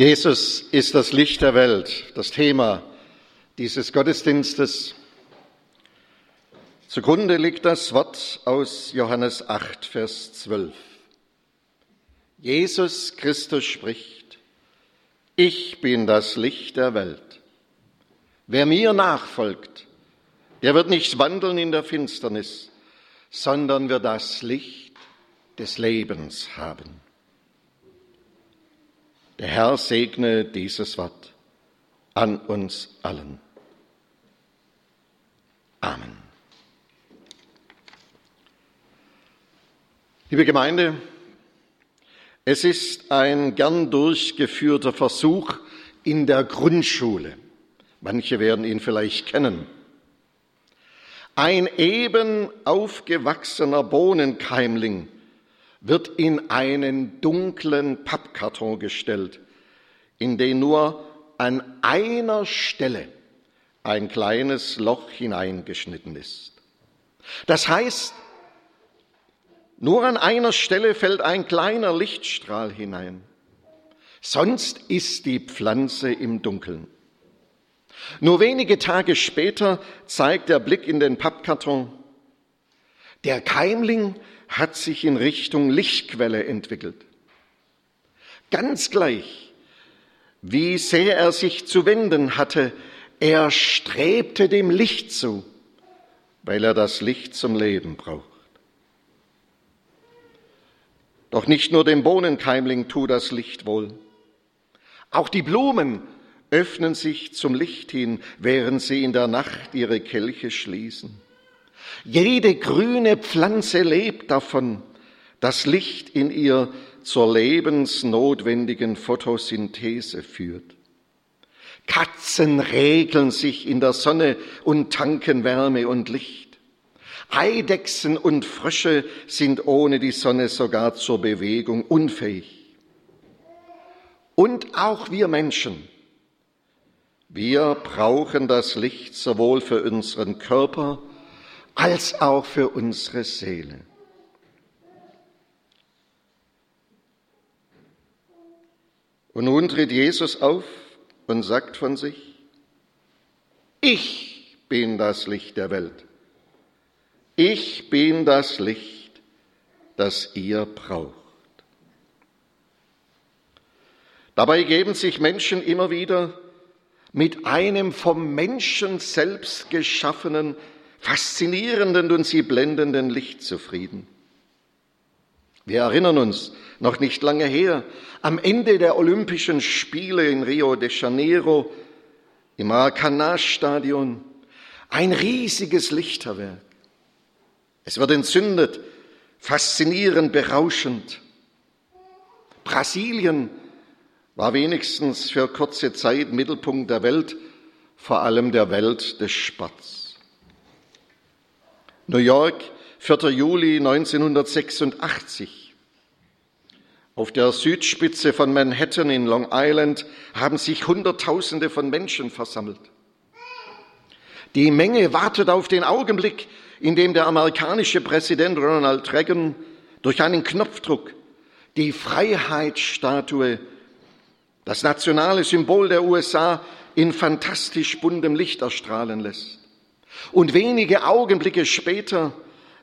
Jesus ist das Licht der Welt, das Thema dieses Gottesdienstes. Zugrunde liegt das Wort aus Johannes 8, Vers 12. Jesus Christus spricht, ich bin das Licht der Welt. Wer mir nachfolgt, der wird nicht wandeln in der Finsternis, sondern wird das Licht des Lebens haben. Der Herr segne dieses Wort an uns allen. Amen. Liebe Gemeinde, es ist ein gern durchgeführter Versuch in der Grundschule. Manche werden ihn vielleicht kennen. Ein eben aufgewachsener Bohnenkeimling wird in einen dunklen Pappkarton gestellt, in den nur an einer Stelle ein kleines Loch hineingeschnitten ist. Das heißt, nur an einer Stelle fällt ein kleiner Lichtstrahl hinein. Sonst ist die Pflanze im Dunkeln. Nur wenige Tage später zeigt der Blick in den Pappkarton, der Keimling hat sich in Richtung Lichtquelle entwickelt. Ganz gleich, wie sehr er sich zu wenden hatte, er strebte dem Licht zu, weil er das Licht zum Leben braucht. Doch nicht nur dem Bohnenkeimling tut das Licht wohl. Auch die Blumen öffnen sich zum Licht hin, während sie in der Nacht ihre Kelche schließen. Jede grüne Pflanze lebt davon, dass Licht in ihr zur lebensnotwendigen Photosynthese führt. Katzen regeln sich in der Sonne und tanken Wärme und Licht. Eidechsen und Frösche sind ohne die Sonne sogar zur Bewegung unfähig. Und auch wir Menschen, wir brauchen das Licht sowohl für unseren Körper als auch für unsere Seele. Und nun tritt Jesus auf und sagt von sich, ich bin das Licht der Welt. Ich bin das Licht, das ihr braucht. Dabei geben sich Menschen immer wieder mit einem vom Menschen selbst geschaffenen faszinierenden und sie blendenden Licht zufrieden. Wir erinnern uns, noch nicht lange her, am Ende der Olympischen Spiele in Rio de Janeiro im Maracanã-Stadion ein riesiges Lichterwerk. Es wird entzündet, faszinierend, berauschend. Brasilien war wenigstens für kurze Zeit Mittelpunkt der Welt, vor allem der Welt des Sports. New York, 4. Juli 1986. Auf der Südspitze von Manhattan in Long Island haben sich Hunderttausende von Menschen versammelt. Die Menge wartet auf den Augenblick, in dem der amerikanische Präsident Ronald Reagan durch einen Knopfdruck die Freiheitsstatue, das nationale Symbol der USA, in fantastisch buntem Licht erstrahlen lässt. Und wenige Augenblicke später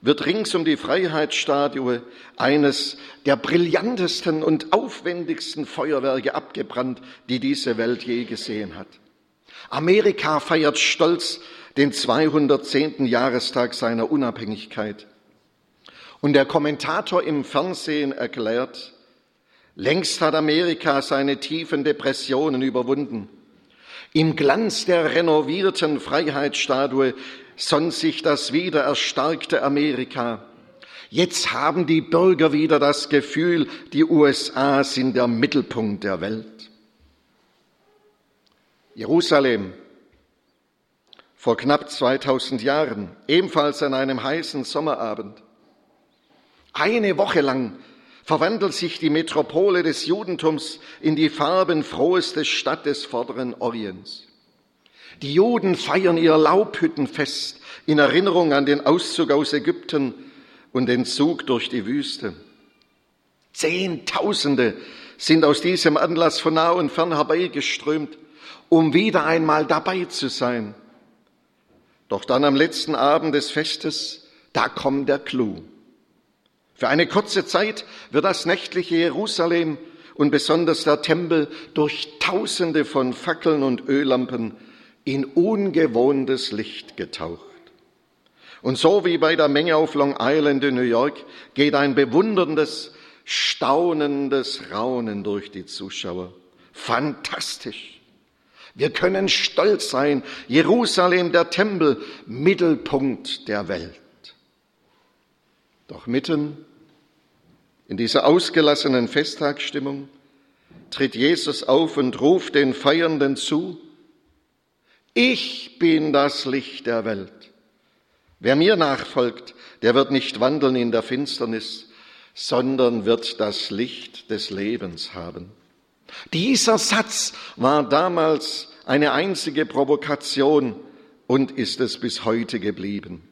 wird rings um die Freiheitsstatue eines der brillantesten und aufwendigsten Feuerwerke abgebrannt, die diese Welt je gesehen hat. Amerika feiert stolz den 210. Jahrestag seiner Unabhängigkeit. Und der Kommentator im Fernsehen erklärt, längst hat Amerika seine tiefen Depressionen überwunden. Im Glanz der renovierten Freiheitsstatue sonnt sich das wieder erstarkte Amerika. Jetzt haben die Bürger wieder das Gefühl, die USA sind der Mittelpunkt der Welt. Jerusalem vor knapp 2000 Jahren, ebenfalls an einem heißen Sommerabend. Eine Woche lang verwandelt sich die Metropole des Judentums in die farbenfroheste Stadt des vorderen Orients. Die Juden feiern ihr Laubhüttenfest in Erinnerung an den Auszug aus Ägypten und den Zug durch die Wüste. Zehntausende sind aus diesem Anlass von nah und fern herbeigeströmt, um wieder einmal dabei zu sein. Doch dann am letzten Abend des Festes, da kommt der Clou. Für eine kurze Zeit wird das nächtliche Jerusalem und besonders der Tempel durch Tausende von Fackeln und Öllampen in ungewohntes Licht getaucht. Und so wie bei der Menge auf Long Island in New York geht ein bewunderndes, staunendes Raunen durch die Zuschauer. Fantastisch. Wir können stolz sein. Jerusalem, der Tempel, Mittelpunkt der Welt. Doch mitten in dieser ausgelassenen Festtagsstimmung tritt Jesus auf und ruft den Feiernden zu, ich bin das Licht der Welt. Wer mir nachfolgt, der wird nicht wandeln in der Finsternis, sondern wird das Licht des Lebens haben. Dieser Satz war damals eine einzige Provokation und ist es bis heute geblieben.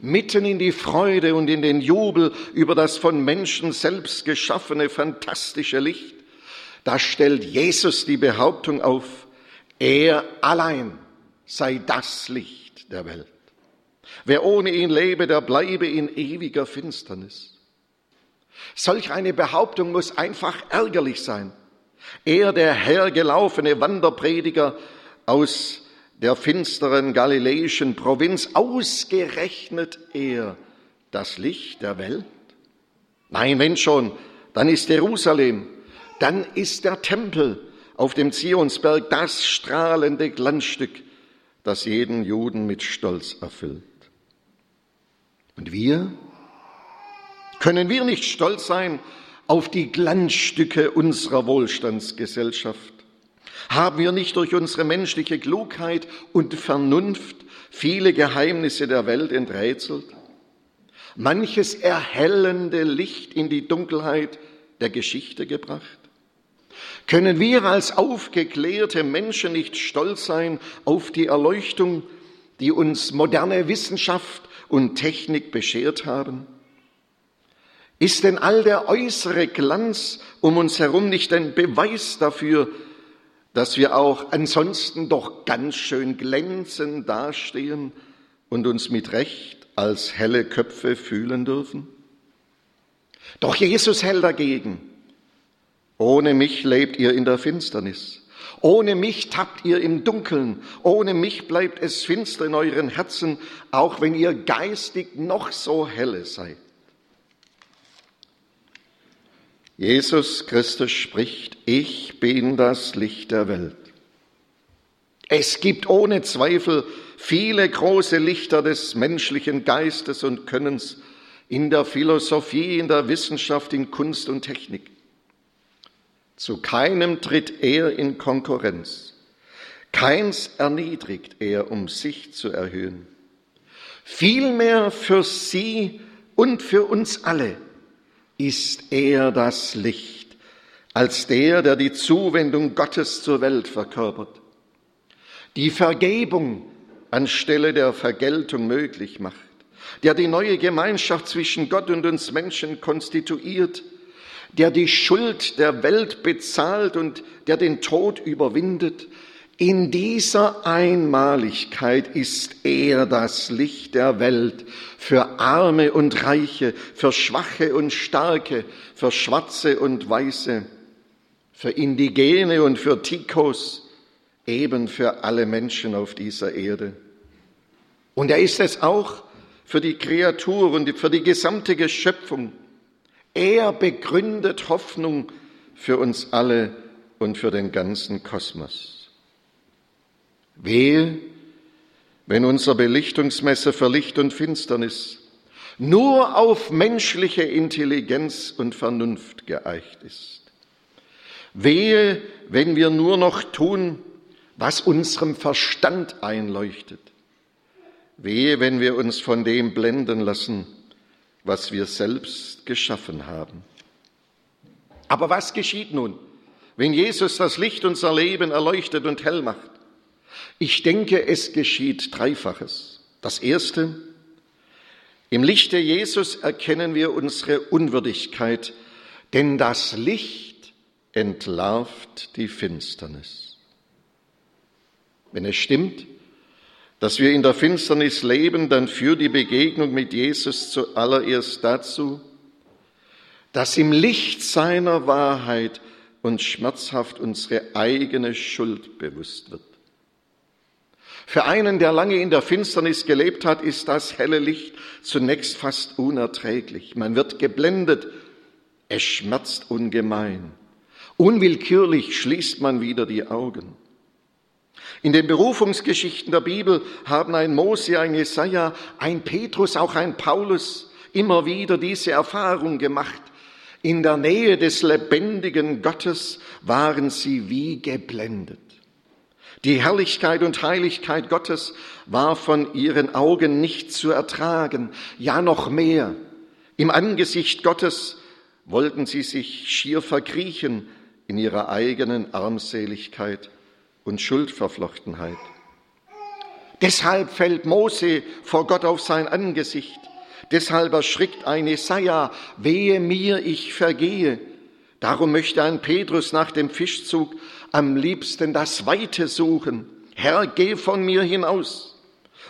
Mitten in die Freude und in den Jubel über das von Menschen selbst geschaffene fantastische Licht, da stellt Jesus die Behauptung auf, er allein sei das Licht der Welt. Wer ohne ihn lebe, der bleibe in ewiger Finsternis. Solch eine Behauptung muss einfach ärgerlich sein. Er, der hergelaufene Wanderprediger aus der finsteren galiläischen Provinz, ausgerechnet er das Licht der Welt? Nein, wenn schon, dann ist Jerusalem, dann ist der Tempel auf dem Zionsberg das strahlende Glanzstück, das jeden Juden mit Stolz erfüllt. Und wir? Können wir nicht stolz sein auf die Glanzstücke unserer Wohlstandsgesellschaft? Haben wir nicht durch unsere menschliche Klugheit und Vernunft viele Geheimnisse der Welt enträtselt? Manches erhellende Licht in die Dunkelheit der Geschichte gebracht? Können wir als aufgeklärte Menschen nicht stolz sein auf die Erleuchtung, die uns moderne Wissenschaft und Technik beschert haben? Ist denn all der äußere Glanz um uns herum nicht ein Beweis dafür, dass wir auch ansonsten doch ganz schön glänzend dastehen und uns mit Recht als helle Köpfe fühlen dürfen? Doch Jesus hält dagegen. Ohne mich lebt ihr in der Finsternis. Ohne mich tappt ihr im Dunkeln. Ohne mich bleibt es finster in euren Herzen, auch wenn ihr geistig noch so helle seid. Jesus Christus spricht, ich bin das Licht der Welt. Es gibt ohne Zweifel viele große Lichter des menschlichen Geistes und Könnens in der Philosophie, in der Wissenschaft, in Kunst und Technik. Zu keinem tritt er in Konkurrenz. Keins erniedrigt er, um sich zu erhöhen. Vielmehr für sie und für uns alle ist er das Licht, als der, der die Zuwendung Gottes zur Welt verkörpert, die Vergebung anstelle der Vergeltung möglich macht, der die neue Gemeinschaft zwischen Gott und uns Menschen konstituiert, der die Schuld der Welt bezahlt und der den Tod überwindet, in dieser Einmaligkeit ist er das Licht der Welt für Arme und Reiche, für Schwache und Starke, für Schwarze und Weiße, für Indigene und für Tikos, eben für alle Menschen auf dieser Erde. Und er ist es auch für die Kreatur und für die gesamte Schöpfung. Er begründet Hoffnung für uns alle und für den ganzen Kosmos. Wehe, wenn unser Belichtungsmesser für Licht und Finsternis nur auf menschliche Intelligenz und Vernunft geeicht ist. Wehe, wenn wir nur noch tun, was unserem Verstand einleuchtet. Wehe, wenn wir uns von dem blenden lassen, was wir selbst geschaffen haben. Aber was geschieht nun, wenn Jesus das Licht unser Leben erleuchtet und hell macht? Ich denke, es geschieht Dreifaches. Das Erste, im Lichte Jesus erkennen wir unsere Unwürdigkeit, denn das Licht entlarvt die Finsternis. Wenn es stimmt, dass wir in der Finsternis leben, dann führt die Begegnung mit Jesus zuallererst dazu, dass im Licht seiner Wahrheit uns schmerzhaft unsere eigene Schuld bewusst wird. Für einen, der lange in der Finsternis gelebt hat, ist das helle Licht zunächst fast unerträglich. Man wird geblendet, es schmerzt ungemein. Unwillkürlich schließt man wieder die Augen. In den Berufungsgeschichten der Bibel haben ein Mose, ein Jesaja, ein Petrus, auch ein Paulus immer wieder diese Erfahrung gemacht. In der Nähe des lebendigen Gottes waren sie wie geblendet. Die Herrlichkeit und Heiligkeit Gottes war von ihren Augen nicht zu ertragen, ja noch mehr. Im Angesicht Gottes wollten sie sich schier verkriechen in ihrer eigenen Armseligkeit und Schuldverflochtenheit. Deshalb fällt Mose vor Gott auf sein Angesicht. Deshalb erschrickt ein Jesaja, wehe mir, ich vergehe. Darum möchte ein Petrus nach dem Fischzug am liebsten das Weite suchen. Herr, geh von mir hinaus.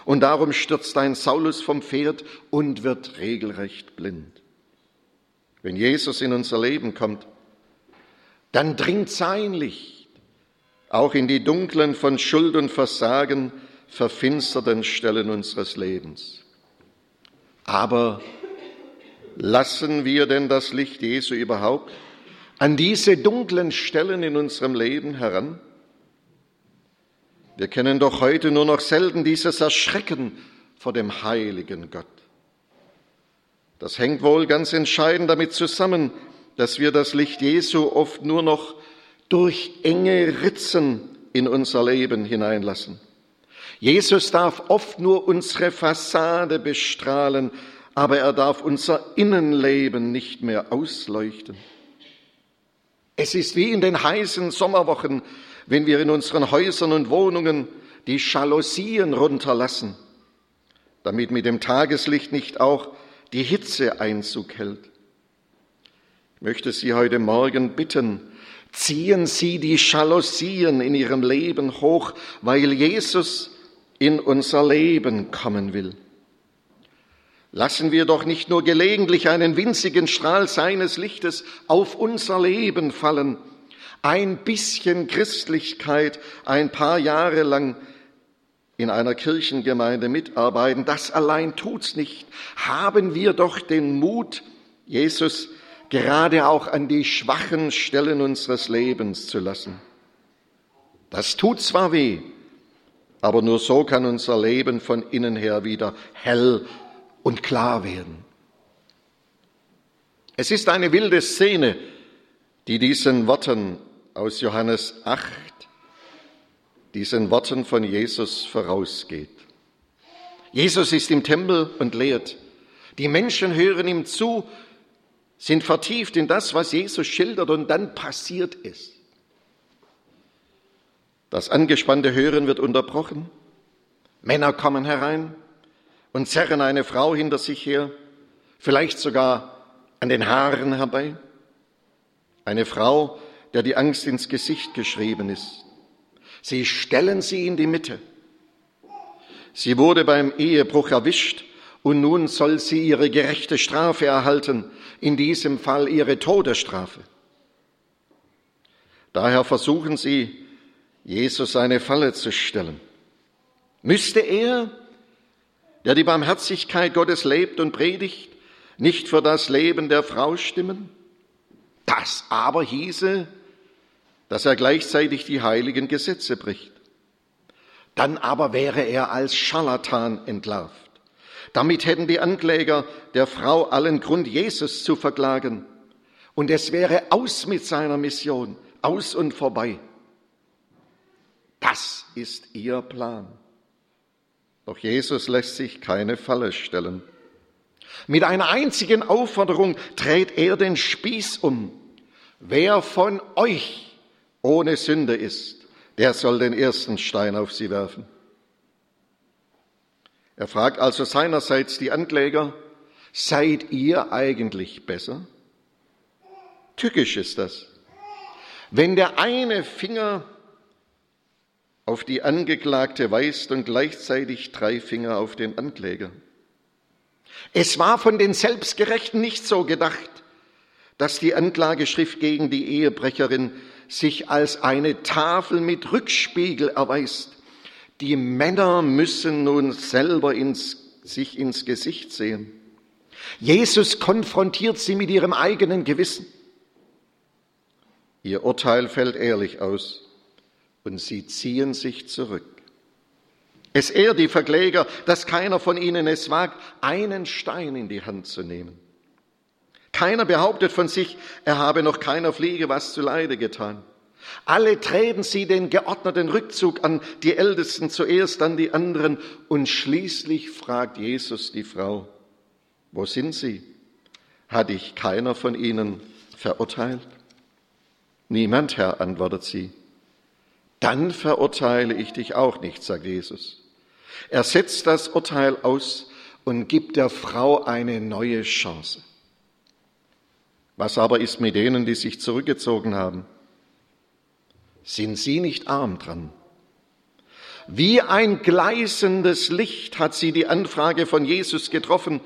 Und darum stürzt ein Saulus vom Pferd und wird regelrecht blind. Wenn Jesus in unser Leben kommt, dann dringt sein Licht auch in die dunklen von Schuld und Versagen verfinsterten Stellen unseres Lebens. Aber lassen wir denn das Licht Jesu überhaupt an diese dunklen Stellen in unserem Leben heran? Wir kennen doch heute nur noch selten dieses Erschrecken vor dem heiligen Gott. Das hängt wohl ganz entscheidend damit zusammen, dass wir das Licht Jesu oft nur noch durch enge Ritzen in unser Leben hineinlassen. Jesus darf oft nur unsere Fassade bestrahlen, aber er darf unser Innenleben nicht mehr ausleuchten. Es ist wie in den heißen Sommerwochen, wenn wir in unseren Häusern und Wohnungen die Jalousien runterlassen, damit mit dem Tageslicht nicht auch die Hitze Einzug hält. Ich möchte Sie heute Morgen bitten, ziehen Sie die Jalousien in Ihrem Leben hoch, weil Jesus in unser Leben kommen will. Lassen wir doch nicht nur gelegentlich einen winzigen Strahl seines Lichtes auf unser Leben fallen, ein bisschen Christlichkeit ein paar Jahre lang in einer Kirchengemeinde mitarbeiten, das allein tut's nicht. Haben wir doch den Mut, Jesus gerade auch an die schwachen Stellen unseres Lebens zu lassen. Das tut zwar weh, aber nur so kann unser Leben von innen her wieder hell und klar werden. Es ist eine wilde Szene, die diesen Worten aus Johannes 8, diesen Worten von Jesus vorausgeht. Jesus ist im Tempel und lehrt. Die Menschen hören ihm zu sind vertieft in das, was Jesus schildert und dann passiert es. Das angespannte Hören wird unterbrochen. Männer kommen herein und zerren eine Frau hinter sich her, vielleicht sogar an den Haaren herbei. Eine Frau, der die Angst ins Gesicht geschrieben ist. Sie stellen sie in die Mitte. Sie wurde beim Ehebruch erwischt und nun soll sie ihre gerechte Strafe erhalten, in diesem Fall ihre Todesstrafe. Daher versuchen sie, Jesus eine Falle zu stellen. Müsste er, der die Barmherzigkeit Gottes lebt und predigt, nicht für das Leben der Frau stimmen? Das aber hieße, dass er gleichzeitig die heiligen Gesetze bricht. Dann aber wäre er als Scharlatan entlarvt. Damit hätten die Ankläger der Frau allen Grund, Jesus zu verklagen. Und es wäre aus mit seiner Mission, aus und vorbei. Das ist ihr Plan. Doch Jesus lässt sich keine Falle stellen. Mit einer einzigen Aufforderung dreht er den Spieß um. Wer von euch ohne Sünde ist, der soll den ersten Stein auf sie werfen. Er fragt also seinerseits die Ankläger, seid ihr eigentlich besser? Tückisch ist das. Wenn der eine Finger auf die Angeklagte weist und gleichzeitig drei Finger auf den Ankläger. Es war von den Selbstgerechten nicht so gedacht, dass die Anklageschrift gegen die Ehebrecherin sich als eine Tafel mit Rückspiegel erweist. Die Männer müssen nun selber ins, sich ins Gesicht sehen. Jesus konfrontiert sie mit ihrem eigenen Gewissen. Ihr Urteil fällt ehrlich aus und sie ziehen sich zurück. Es ehrt die Verkläger, dass keiner von ihnen es wagt, einen Stein in die Hand zu nehmen. Keiner behauptet von sich, er habe noch keiner Fliege was zu Leide getan. Alle treten sie den geordneten Rückzug an, die Ältesten zuerst, dann die anderen, und schließlich fragt Jesus die Frau, wo sind sie? Hat dich keiner von ihnen verurteilt? Niemand, Herr, antwortet sie. Dann verurteile ich dich auch nicht, sagt Jesus. Er setzt das Urteil aus und gibt der Frau eine neue Chance. Was aber ist mit denen, die sich zurückgezogen haben? Sind sie nicht arm dran? Wie ein gleißendes Licht hat sie die Anfrage von Jesus getroffen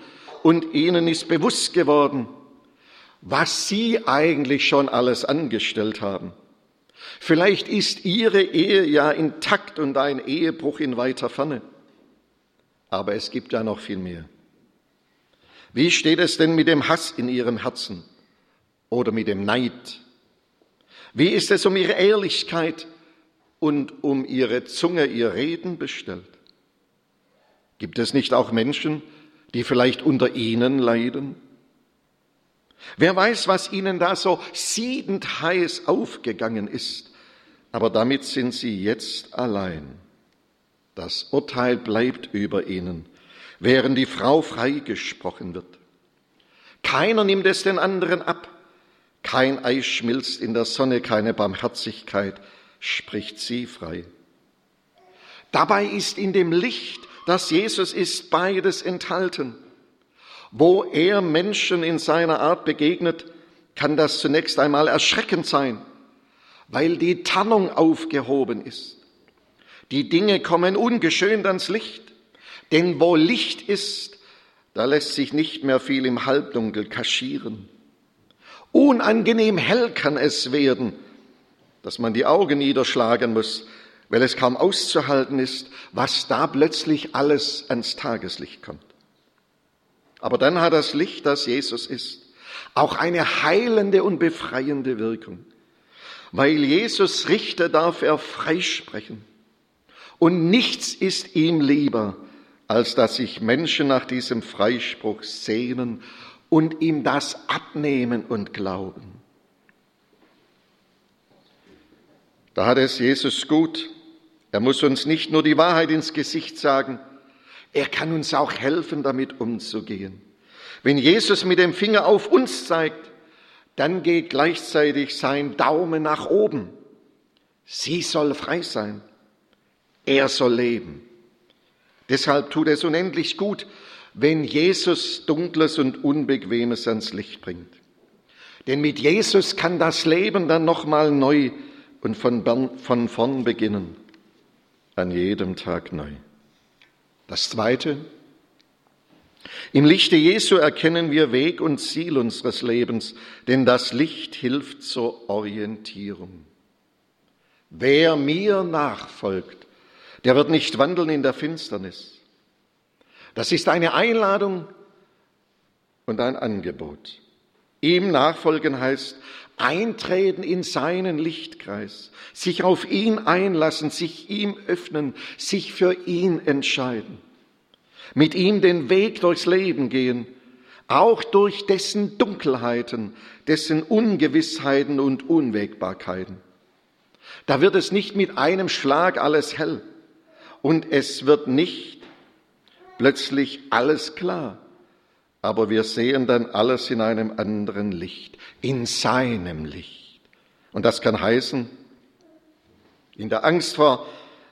und ihnen ist bewusst geworden, was sie eigentlich schon alles angestellt haben. Vielleicht ist ihre Ehe ja intakt und ein Ehebruch in weiter Ferne. Aber es gibt ja noch viel mehr. Wie steht es denn mit dem Hass in ihrem Herzen oder mit dem Neid? Wie ist es um ihre Ehrlichkeit und um ihre Zunge, ihr Reden bestellt? Gibt es nicht auch Menschen, die vielleicht unter ihnen leiden? Wer weiß, was ihnen da so siedend heiß aufgegangen ist. Aber damit sind sie jetzt allein. Das Urteil bleibt über ihnen, während die Frau freigesprochen wird. Keiner nimmt es den anderen ab. Kein Eis schmilzt in der Sonne, keine Barmherzigkeit spricht sie frei. Dabei ist in dem Licht, das Jesus ist, beides enthalten. Wo er Menschen in seiner Art begegnet, kann das zunächst einmal erschreckend sein, weil die Tarnung aufgehoben ist. Die Dinge kommen ungeschönt ans Licht, denn wo Licht ist, da lässt sich nicht mehr viel im Halbdunkel kaschieren. Unangenehm hell kann es werden, dass man die Augen niederschlagen muss, weil es kaum auszuhalten ist, was da plötzlich alles ans Tageslicht kommt. Aber dann hat das Licht, das Jesus ist, auch eine heilende und befreiende Wirkung. Weil Jesus Richter darf er freisprechen. Und nichts ist ihm lieber, als dass sich Menschen nach diesem Freispruch sehnen und ihm das abnehmen und glauben. Da hat es Jesus gut. Er muss uns nicht nur die Wahrheit ins Gesicht sagen, er kann uns auch helfen, damit umzugehen. Wenn Jesus mit dem Finger auf uns zeigt, dann geht gleichzeitig sein Daumen nach oben. Sie soll frei sein. Er soll leben. Deshalb tut es unendlich gut, wenn Jesus Dunkles und Unbequemes ans Licht bringt. Denn mit Jesus kann das Leben dann nochmal neu und von, von vorn beginnen. An jedem Tag neu. Das Zweite, im Lichte Jesu erkennen wir Weg und Ziel unseres Lebens, denn das Licht hilft zur Orientierung. Wer mir nachfolgt, der wird nicht wandeln in der Finsternis. Das ist eine Einladung und ein Angebot. Ihm nachfolgen heißt eintreten in seinen Lichtkreis, sich auf ihn einlassen, sich ihm öffnen, sich für ihn entscheiden, mit ihm den Weg durchs Leben gehen, auch durch dessen Dunkelheiten, dessen Ungewissheiten und Unwägbarkeiten. Da wird es nicht mit einem Schlag alles hell und es wird nicht plötzlich alles klar, aber wir sehen dann alles in einem anderen Licht, in seinem Licht. Und das kann heißen, in der Angst vor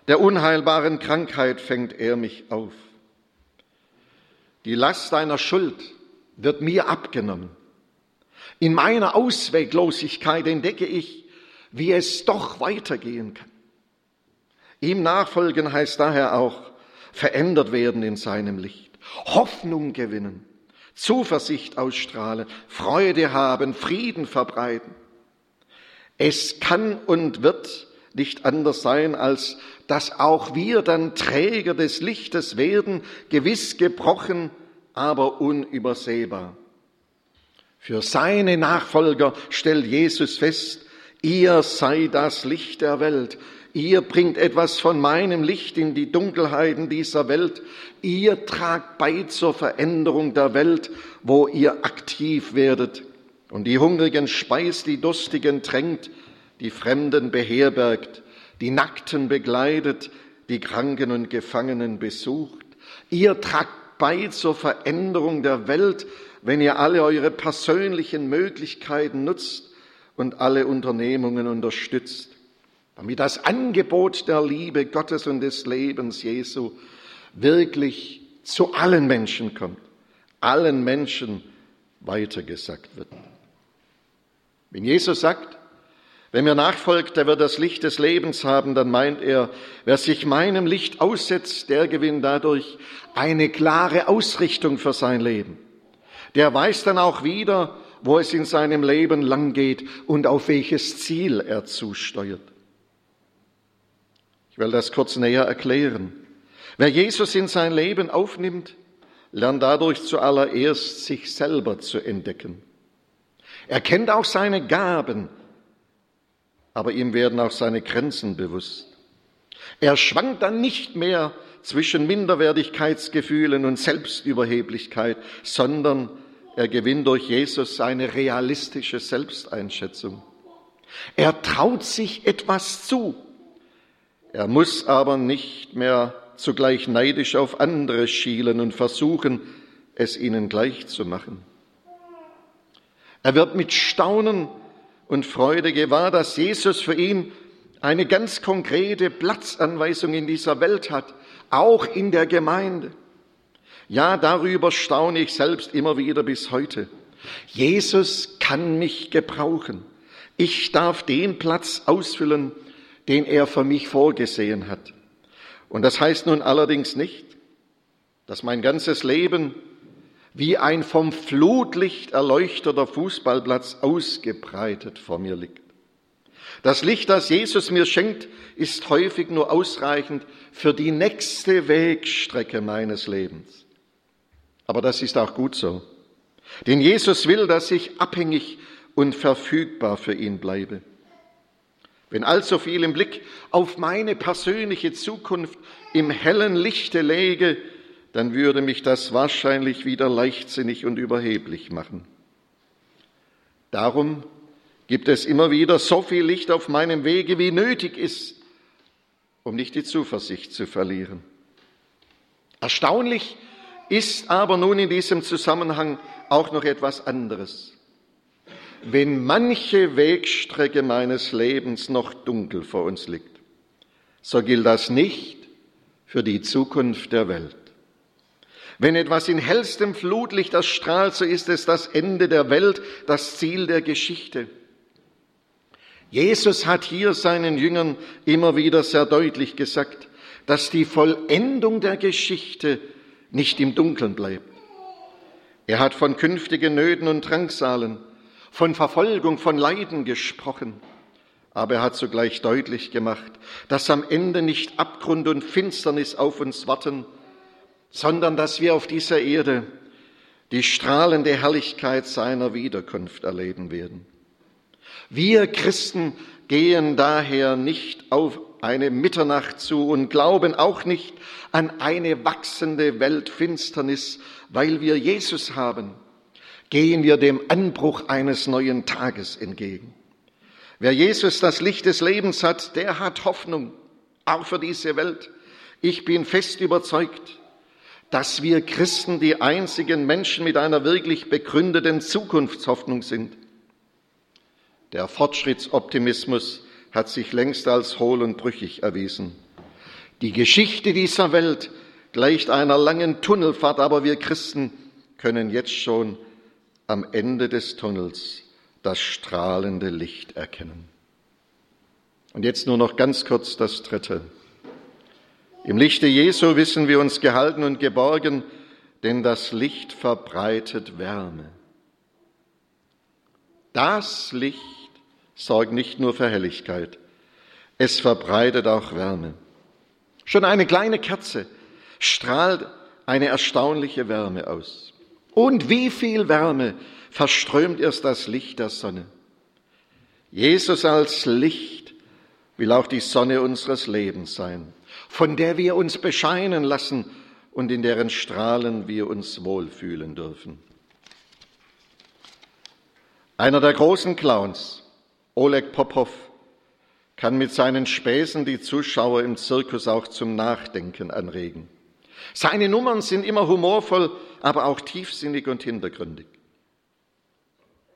der unheilbaren Krankheit fängt er mich auf. Die Last deiner Schuld wird mir abgenommen. In meiner Ausweglosigkeit entdecke ich, wie es doch weitergehen kann. Ihm nachfolgen heißt daher auch verändert werden in seinem Licht, Hoffnung gewinnen, Zuversicht ausstrahlen, Freude haben, Frieden verbreiten. Es kann und wird nicht anders sein, als dass auch wir dann Träger des Lichtes werden, gewiss gebrochen, aber unübersehbar. Für seine Nachfolger stellt Jesus fest, ihr sei das Licht der Welt. Ihr bringt etwas von meinem Licht in die Dunkelheiten dieser Welt. Ihr tragt bei zur Veränderung der Welt, wo ihr aktiv werdet und die Hungrigen speist, die Durstigen tränkt, die Fremden beherbergt, die Nackten begleitet, die Kranken und Gefangenen besucht. Ihr tragt bei zur Veränderung der Welt, wenn ihr alle eure persönlichen Möglichkeiten nutzt und alle Unternehmungen unterstützt, damit das Angebot der Liebe Gottes und des Lebens Jesu wirklich zu allen Menschen kommt, allen Menschen weitergesagt wird. Wenn Jesus sagt, wenn mir nachfolgt, der wird das Licht des Lebens haben, dann meint er, wer sich meinem Licht aussetzt, der gewinnt dadurch eine klare Ausrichtung für sein Leben. Der weiß dann auch wieder, wo es in seinem Leben lang geht und auf welches Ziel er zusteuert. Ich will das kurz näher erklären. Wer Jesus in sein Leben aufnimmt, lernt dadurch zuallererst sich selber zu entdecken. Er kennt auch seine Gaben, aber ihm werden auch seine Grenzen bewusst. Er schwankt dann nicht mehr zwischen Minderwertigkeitsgefühlen und Selbstüberheblichkeit, sondern er gewinnt durch Jesus seine realistische Selbsteinschätzung. Er traut sich etwas zu. Er muss aber nicht mehr zugleich neidisch auf andere schielen und versuchen, es ihnen gleich zu machen. Er wird mit Staunen und Freude gewahr, dass Jesus für ihn eine ganz konkrete Platzanweisung in dieser Welt hat, auch in der Gemeinde. Ja, darüber staune ich selbst immer wieder bis heute. Jesus kann mich gebrauchen. Ich darf den Platz ausfüllen, den er für mich vorgesehen hat. Und das heißt nun allerdings nicht, dass mein ganzes Leben wie ein vom Flutlicht erleuchteter Fußballplatz ausgebreitet vor mir liegt. Das Licht, das Jesus mir schenkt, ist häufig nur ausreichend für die nächste Wegstrecke meines Lebens. Aber das ist auch gut so. Denn Jesus will, dass ich abhängig und verfügbar für ihn bleibe. Wenn allzu viel im Blick auf meine persönliche Zukunft im hellen Lichte läge, dann würde mich das wahrscheinlich wieder leichtsinnig und überheblich machen. Darum gibt es immer wieder so viel Licht auf meinem Wege, wie nötig ist, um nicht die Zuversicht zu verlieren. Erstaunlich ist aber nun in diesem Zusammenhang auch noch etwas anderes. Wenn manche Wegstrecke meines Lebens noch dunkel vor uns liegt, so gilt das nicht für die Zukunft der Welt. Wenn etwas in hellstem Flutlicht erstrahlt, so ist es das Ende der Welt, das Ziel der Geschichte. Jesus hat hier seinen Jüngern immer wieder sehr deutlich gesagt, dass die Vollendung der Geschichte nicht im Dunkeln bleibt. Er hat von künftigen Nöten und Drangsalen, von Verfolgung, von Leiden gesprochen. Aber er hat zugleich deutlich gemacht, dass am Ende nicht Abgrund und Finsternis auf uns warten, sondern dass wir auf dieser Erde die strahlende Herrlichkeit seiner Wiederkunft erleben werden. Wir Christen gehen daher nicht auf eine Mitternacht zu und glauben auch nicht an eine wachsende Weltfinsternis, weil wir Jesus haben, gehen wir dem Anbruch eines neuen Tages entgegen. Wer Jesus das Licht des Lebens hat, der hat Hoffnung, auch für diese Welt. Ich bin fest überzeugt, dass wir Christen die einzigen Menschen mit einer wirklich begründeten Zukunftshoffnung sind. Der Fortschrittsoptimismus hat sich längst als hohl und brüchig erwiesen. Die Geschichte dieser Welt gleicht einer langen Tunnelfahrt, aber wir Christen können jetzt schon am Ende des Tunnels das strahlende Licht erkennen. Und jetzt nur noch ganz kurz das Dritte. Im Lichte Jesu wissen wir uns gehalten und geborgen, denn das Licht verbreitet Wärme. Das Licht sorgt nicht nur für Helligkeit, es verbreitet auch Wärme. Schon eine kleine Kerze strahlt eine erstaunliche Wärme aus. Und wie viel Wärme verströmt erst das Licht der Sonne. Jesus als Licht will auch die Sonne unseres Lebens sein, von der wir uns bescheinen lassen und in deren Strahlen wir uns wohlfühlen dürfen. Einer der großen Clowns, Oleg Popov, kann mit seinen Späßen die Zuschauer im Zirkus auch zum Nachdenken anregen. Seine Nummern sind immer humorvoll, aber auch tiefsinnig und hintergründig.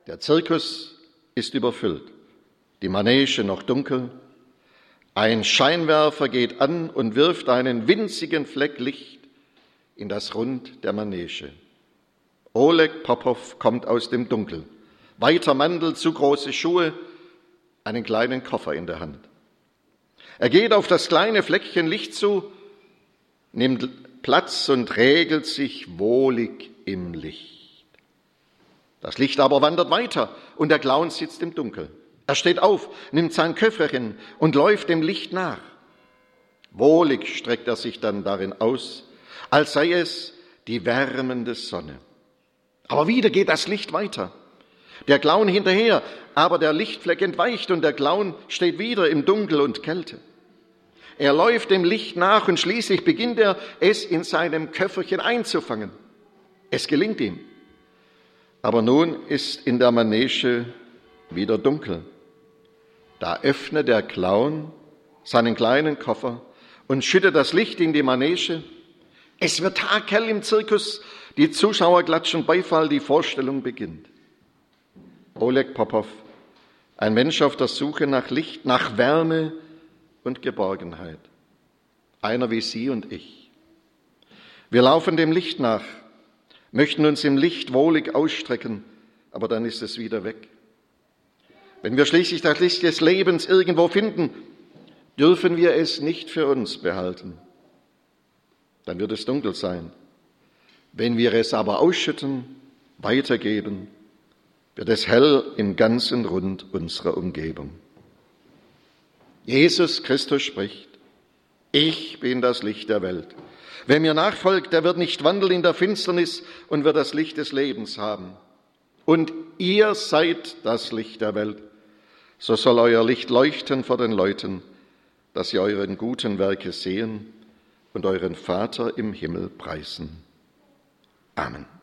Der Zirkus ist überfüllt, die Manege noch dunkel, ein Scheinwerfer geht an und wirft einen winzigen Fleck Licht in das Rund der Manege. Oleg Popov kommt aus dem Dunkel. Weiter Mantel, zu große Schuhe, einen kleinen Koffer in der Hand. Er geht auf das kleine Fleckchen Licht zu, nimmt Platz und regelt sich wohlig im Licht. Das Licht aber wandert weiter und der Clown sitzt im Dunkel. Er steht auf, nimmt sein Köfferchen und läuft dem Licht nach. Wohlig streckt er sich dann darin aus, als sei es die wärmende Sonne. Aber wieder geht das Licht weiter. Der Clown hinterher, aber der Lichtfleck entweicht und der Clown steht wieder im Dunkel und Kälte. Er läuft dem Licht nach und schließlich beginnt er, es in seinem Köfferchen einzufangen. Es gelingt ihm. Aber nun ist in der Manege wieder dunkel. Da öffnet der Clown seinen kleinen Koffer und schüttet das Licht in die Manege. Es wird taghell im Zirkus, die Zuschauer klatschen Beifall, die Vorstellung beginnt. Oleg Popov, ein Mensch auf der Suche nach Licht, nach Wärme und Geborgenheit. Einer wie Sie und ich. Wir laufen dem Licht nach, möchten uns im Licht wohlig ausstrecken, aber dann ist es wieder weg. Wenn wir schließlich das Licht des Lebens irgendwo finden, dürfen wir es nicht für uns behalten. Dann wird es dunkel sein. Wenn wir es aber ausschütten, weitergeben, wird es hell im ganzen Rund unserer Umgebung. Jesus Christus spricht, ich bin das Licht der Welt. Wer mir nachfolgt, der wird nicht wandeln in der Finsternis und wird das Licht des Lebens haben. Und ihr seid das Licht der Welt. So soll euer Licht leuchten vor den Leuten, dass sie euren guten Werke sehen und euren Vater im Himmel preisen. Amen.